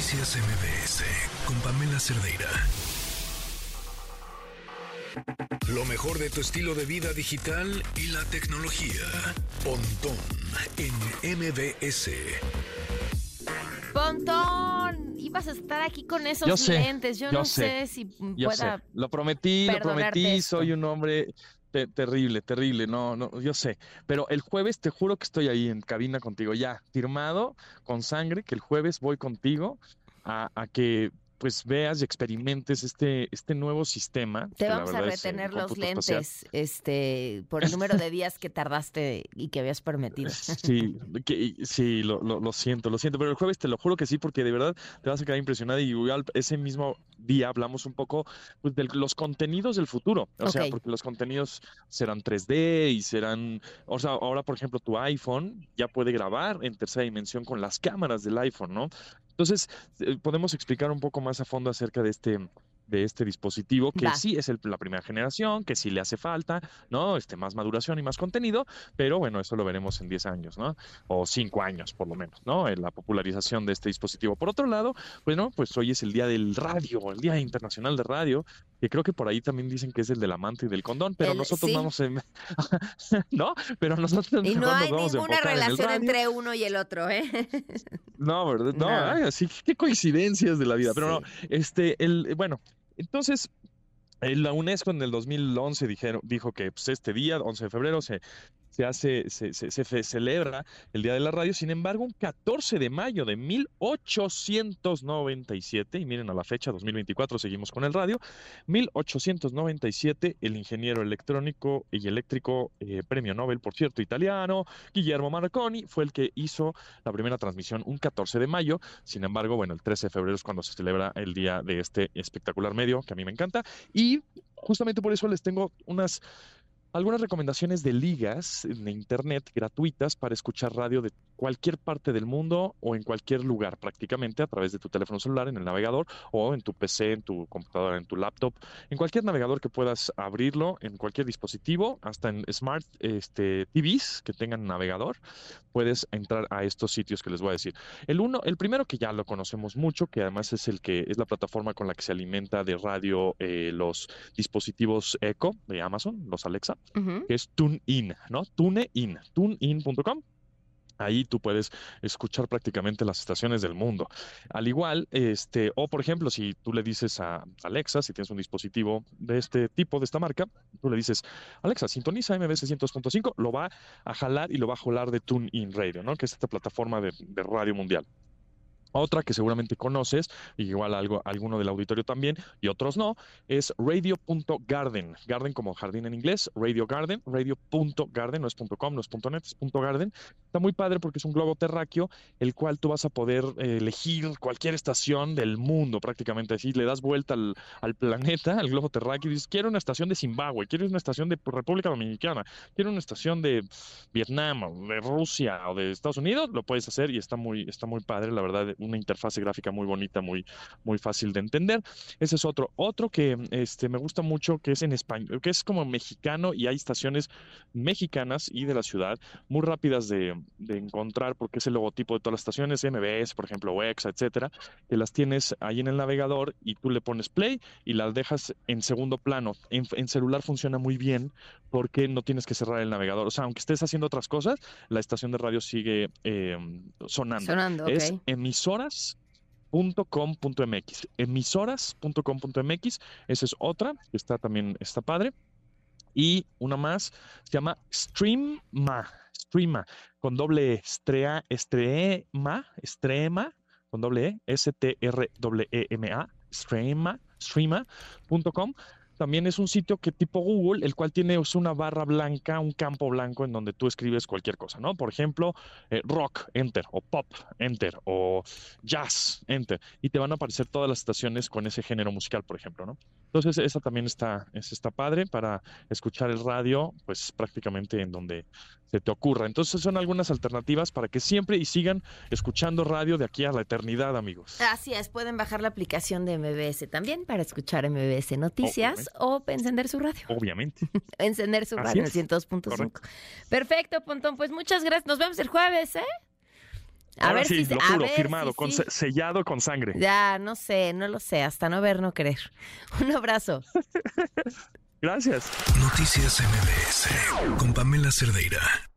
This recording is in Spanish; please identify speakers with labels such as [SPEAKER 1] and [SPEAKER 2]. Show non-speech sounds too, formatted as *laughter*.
[SPEAKER 1] Noticias MBS con Pamela Cerdeira. Lo mejor de tu estilo de vida digital y la tecnología. Pontón en MBS.
[SPEAKER 2] Pontón, ibas a estar aquí con esos
[SPEAKER 3] Yo sé,
[SPEAKER 2] lentes. Yo,
[SPEAKER 3] yo
[SPEAKER 2] no
[SPEAKER 3] sé,
[SPEAKER 2] sé, si
[SPEAKER 3] Yo
[SPEAKER 2] pueda.
[SPEAKER 3] sé, lo prometí, lo prometí,
[SPEAKER 2] esto.
[SPEAKER 3] soy un hombre te- terrible, terrible, no, no, yo sé, pero el jueves te juro que estoy ahí en cabina contigo, ya, firmado con sangre, que el jueves voy contigo a, a que pues veas y experimentes este, este nuevo sistema.
[SPEAKER 2] Te vamos a
[SPEAKER 3] es, eh,
[SPEAKER 2] retener los
[SPEAKER 3] espacial.
[SPEAKER 2] lentes, este, por el número de *laughs* días que tardaste y que habías prometido.
[SPEAKER 3] Sí, que- sí, lo, lo- lo siento, lo siento, pero el jueves te lo juro que sí, porque de verdad te vas a quedar impresionada y igual ese mismo día hablamos un poco pues, de los contenidos del futuro, o sea, porque los contenidos serán 3D y serán, o sea, ahora por ejemplo tu iPhone ya puede grabar en tercera dimensión con las cámaras del iPhone, ¿no? Entonces, eh, podemos explicar un poco más a fondo acerca de este de este dispositivo que sí es el- la primera generación, que sí le hace falta, ¿no? Este, más maduración y más contenido, pero bueno, eso lo veremos en 10 años, ¿no? O 5 años por lo menos, ¿no? En la popularización de este dispositivo. Por otro lado, bueno, pues hoy es el Día del Radio, el Día Internacional de Radio, que creo que por ahí también dicen que es el del amante y del condón, pero
[SPEAKER 2] El-
[SPEAKER 3] nosotros
[SPEAKER 2] sí.
[SPEAKER 3] vamos en... *laughs* ¿No? Pero nosotros
[SPEAKER 2] Y no
[SPEAKER 3] nos
[SPEAKER 2] hay
[SPEAKER 3] vamos
[SPEAKER 2] ninguna
[SPEAKER 3] en
[SPEAKER 2] relación
[SPEAKER 3] radio.
[SPEAKER 2] entre uno y el otro, ¿eh?
[SPEAKER 3] No, ¿verdad? No,
[SPEAKER 2] No.
[SPEAKER 3] ay, así qué coincidencias de la vida. Pero no,
[SPEAKER 2] Sí.
[SPEAKER 3] este, el, bueno, entonces, eh, la UNESCO en el 2011 dijeron, dijo que pues, este día, 11 de febrero, se, se hace, se, se- celebra el Día de la Radio. Sin embargo, un 14 de mayo de 1897, y miren a la fecha, 2024, seguimos con el radio, 1897, el ingeniero electrónico y eléctrico, eh, premio Nobel, por cierto, italiano, Guillermo Marconi, fue el que hizo la primera transmisión un 14 de mayo. Sin embargo, bueno, el 13 de febrero es cuando se celebra el día de este espectacular medio, que a mí me encanta. Y justamente por eso les tengo unas algunas recomendaciones de ligas de internet gratuitas para escuchar radio de cualquier parte del mundo o en cualquier lugar prácticamente a través de tu teléfono celular, en el navegador o en tu PC, en tu computadora, en tu laptop, en cualquier navegador que puedas abrirlo, en cualquier dispositivo, hasta en smart este, TVs que tengan navegador, puedes entrar a estos sitios que les voy a decir. El uno, el primero que ya lo conocemos mucho, que además es el que es la plataforma con la que se alimenta de radio eh, los dispositivos Echo de Amazon, los Alexa, Que es TuneIn, ¿no? TuneIn, tunein.com. Ahí tú puedes escuchar prácticamente las estaciones del mundo. Al igual, este, o por ejemplo, si tú le dices a Alexa, si tienes un dispositivo de este tipo, de esta marca, tú le dices, Alexa, sintoniza MBS 100.5, lo va a jalar y lo va a jalar de TuneIn Radio, ¿no? Que es esta plataforma de radio mundial. Otra que seguramente conoces, igual algo, alguno del auditorio también, y otros no, es radio.garden. Garden como jardín en inglés, Radio Garden, radio.garden, no es .com, no es .net, es .garden. Está muy padre porque es un globo terráqueo, el cual tú vas a poder eh, elegir cualquier estación del mundo prácticamente. Así le das vuelta al, al planeta, al globo terráqueo, y dices, quiero una estación de Zimbabue, quiero una estación de República Dominicana, quiero una estación de Vietnam, de Rusia o de Estados Unidos, lo puedes hacer y está muy, está muy padre, la verdad, una interfase gráfica muy bonita, muy, muy fácil de entender. Ese es otro. Otro que este, me gusta mucho, que es en español, que es como mexicano y hay estaciones mexicanas y de la ciudad muy rápidas de, de encontrar porque es el logotipo de todas las estaciones, MBS, por ejemplo, Wexa, etcétera, que las tienes ahí en el navegador y tú le pones play y las dejas en segundo plano. En, en celular funciona muy bien porque no tienes que cerrar el navegador. O sea, aunque estés haciendo otras cosas, la estación de radio sigue eh, sonando.
[SPEAKER 2] Sonando, ok.
[SPEAKER 3] Es emisoras.com.mx. Emisoras.com.mx. Esa es otra está también, está padre. Y una más, se llama Streama. Streama, con doble E, estrema, estrema, con doble E, S-T-R-E-M-A, streama, streama.com. También es un sitio que tipo Google, el cual tiene es una barra blanca, un campo blanco en donde tú escribes cualquier cosa, ¿no? Por ejemplo, eh, rock, enter, o pop, enter, o jazz, enter, y te van a aparecer todas las estaciones con ese género musical, por ejemplo, ¿no? Entonces, esa también está, esa está padre para escuchar el radio, pues prácticamente en donde se te ocurra. Entonces, son algunas alternativas para que siempre y sigan escuchando radio de aquí a la eternidad, amigos.
[SPEAKER 2] Así es, pueden bajar la aplicación de MBS también para escuchar MBS Noticias o encender su radio.
[SPEAKER 3] Obviamente. *laughs*
[SPEAKER 2] Encender su radio en
[SPEAKER 3] es.
[SPEAKER 2] el 102.5.
[SPEAKER 3] Correcto.
[SPEAKER 2] Perfecto, Pontón. Pues muchas gracias. Nos vemos el jueves, ¿eh? A
[SPEAKER 3] Ahora
[SPEAKER 2] ver
[SPEAKER 3] sí,
[SPEAKER 2] si
[SPEAKER 3] lo
[SPEAKER 2] a
[SPEAKER 3] juro,
[SPEAKER 2] ver
[SPEAKER 3] firmado,
[SPEAKER 2] si
[SPEAKER 3] con,
[SPEAKER 2] sí.
[SPEAKER 3] se- sellado con sangre.
[SPEAKER 2] Ya, no sé, no lo sé, hasta no ver, no creer. *laughs* Un abrazo. *laughs*
[SPEAKER 3] Gracias.
[SPEAKER 1] Noticias MBS con Pamela Cerdeira.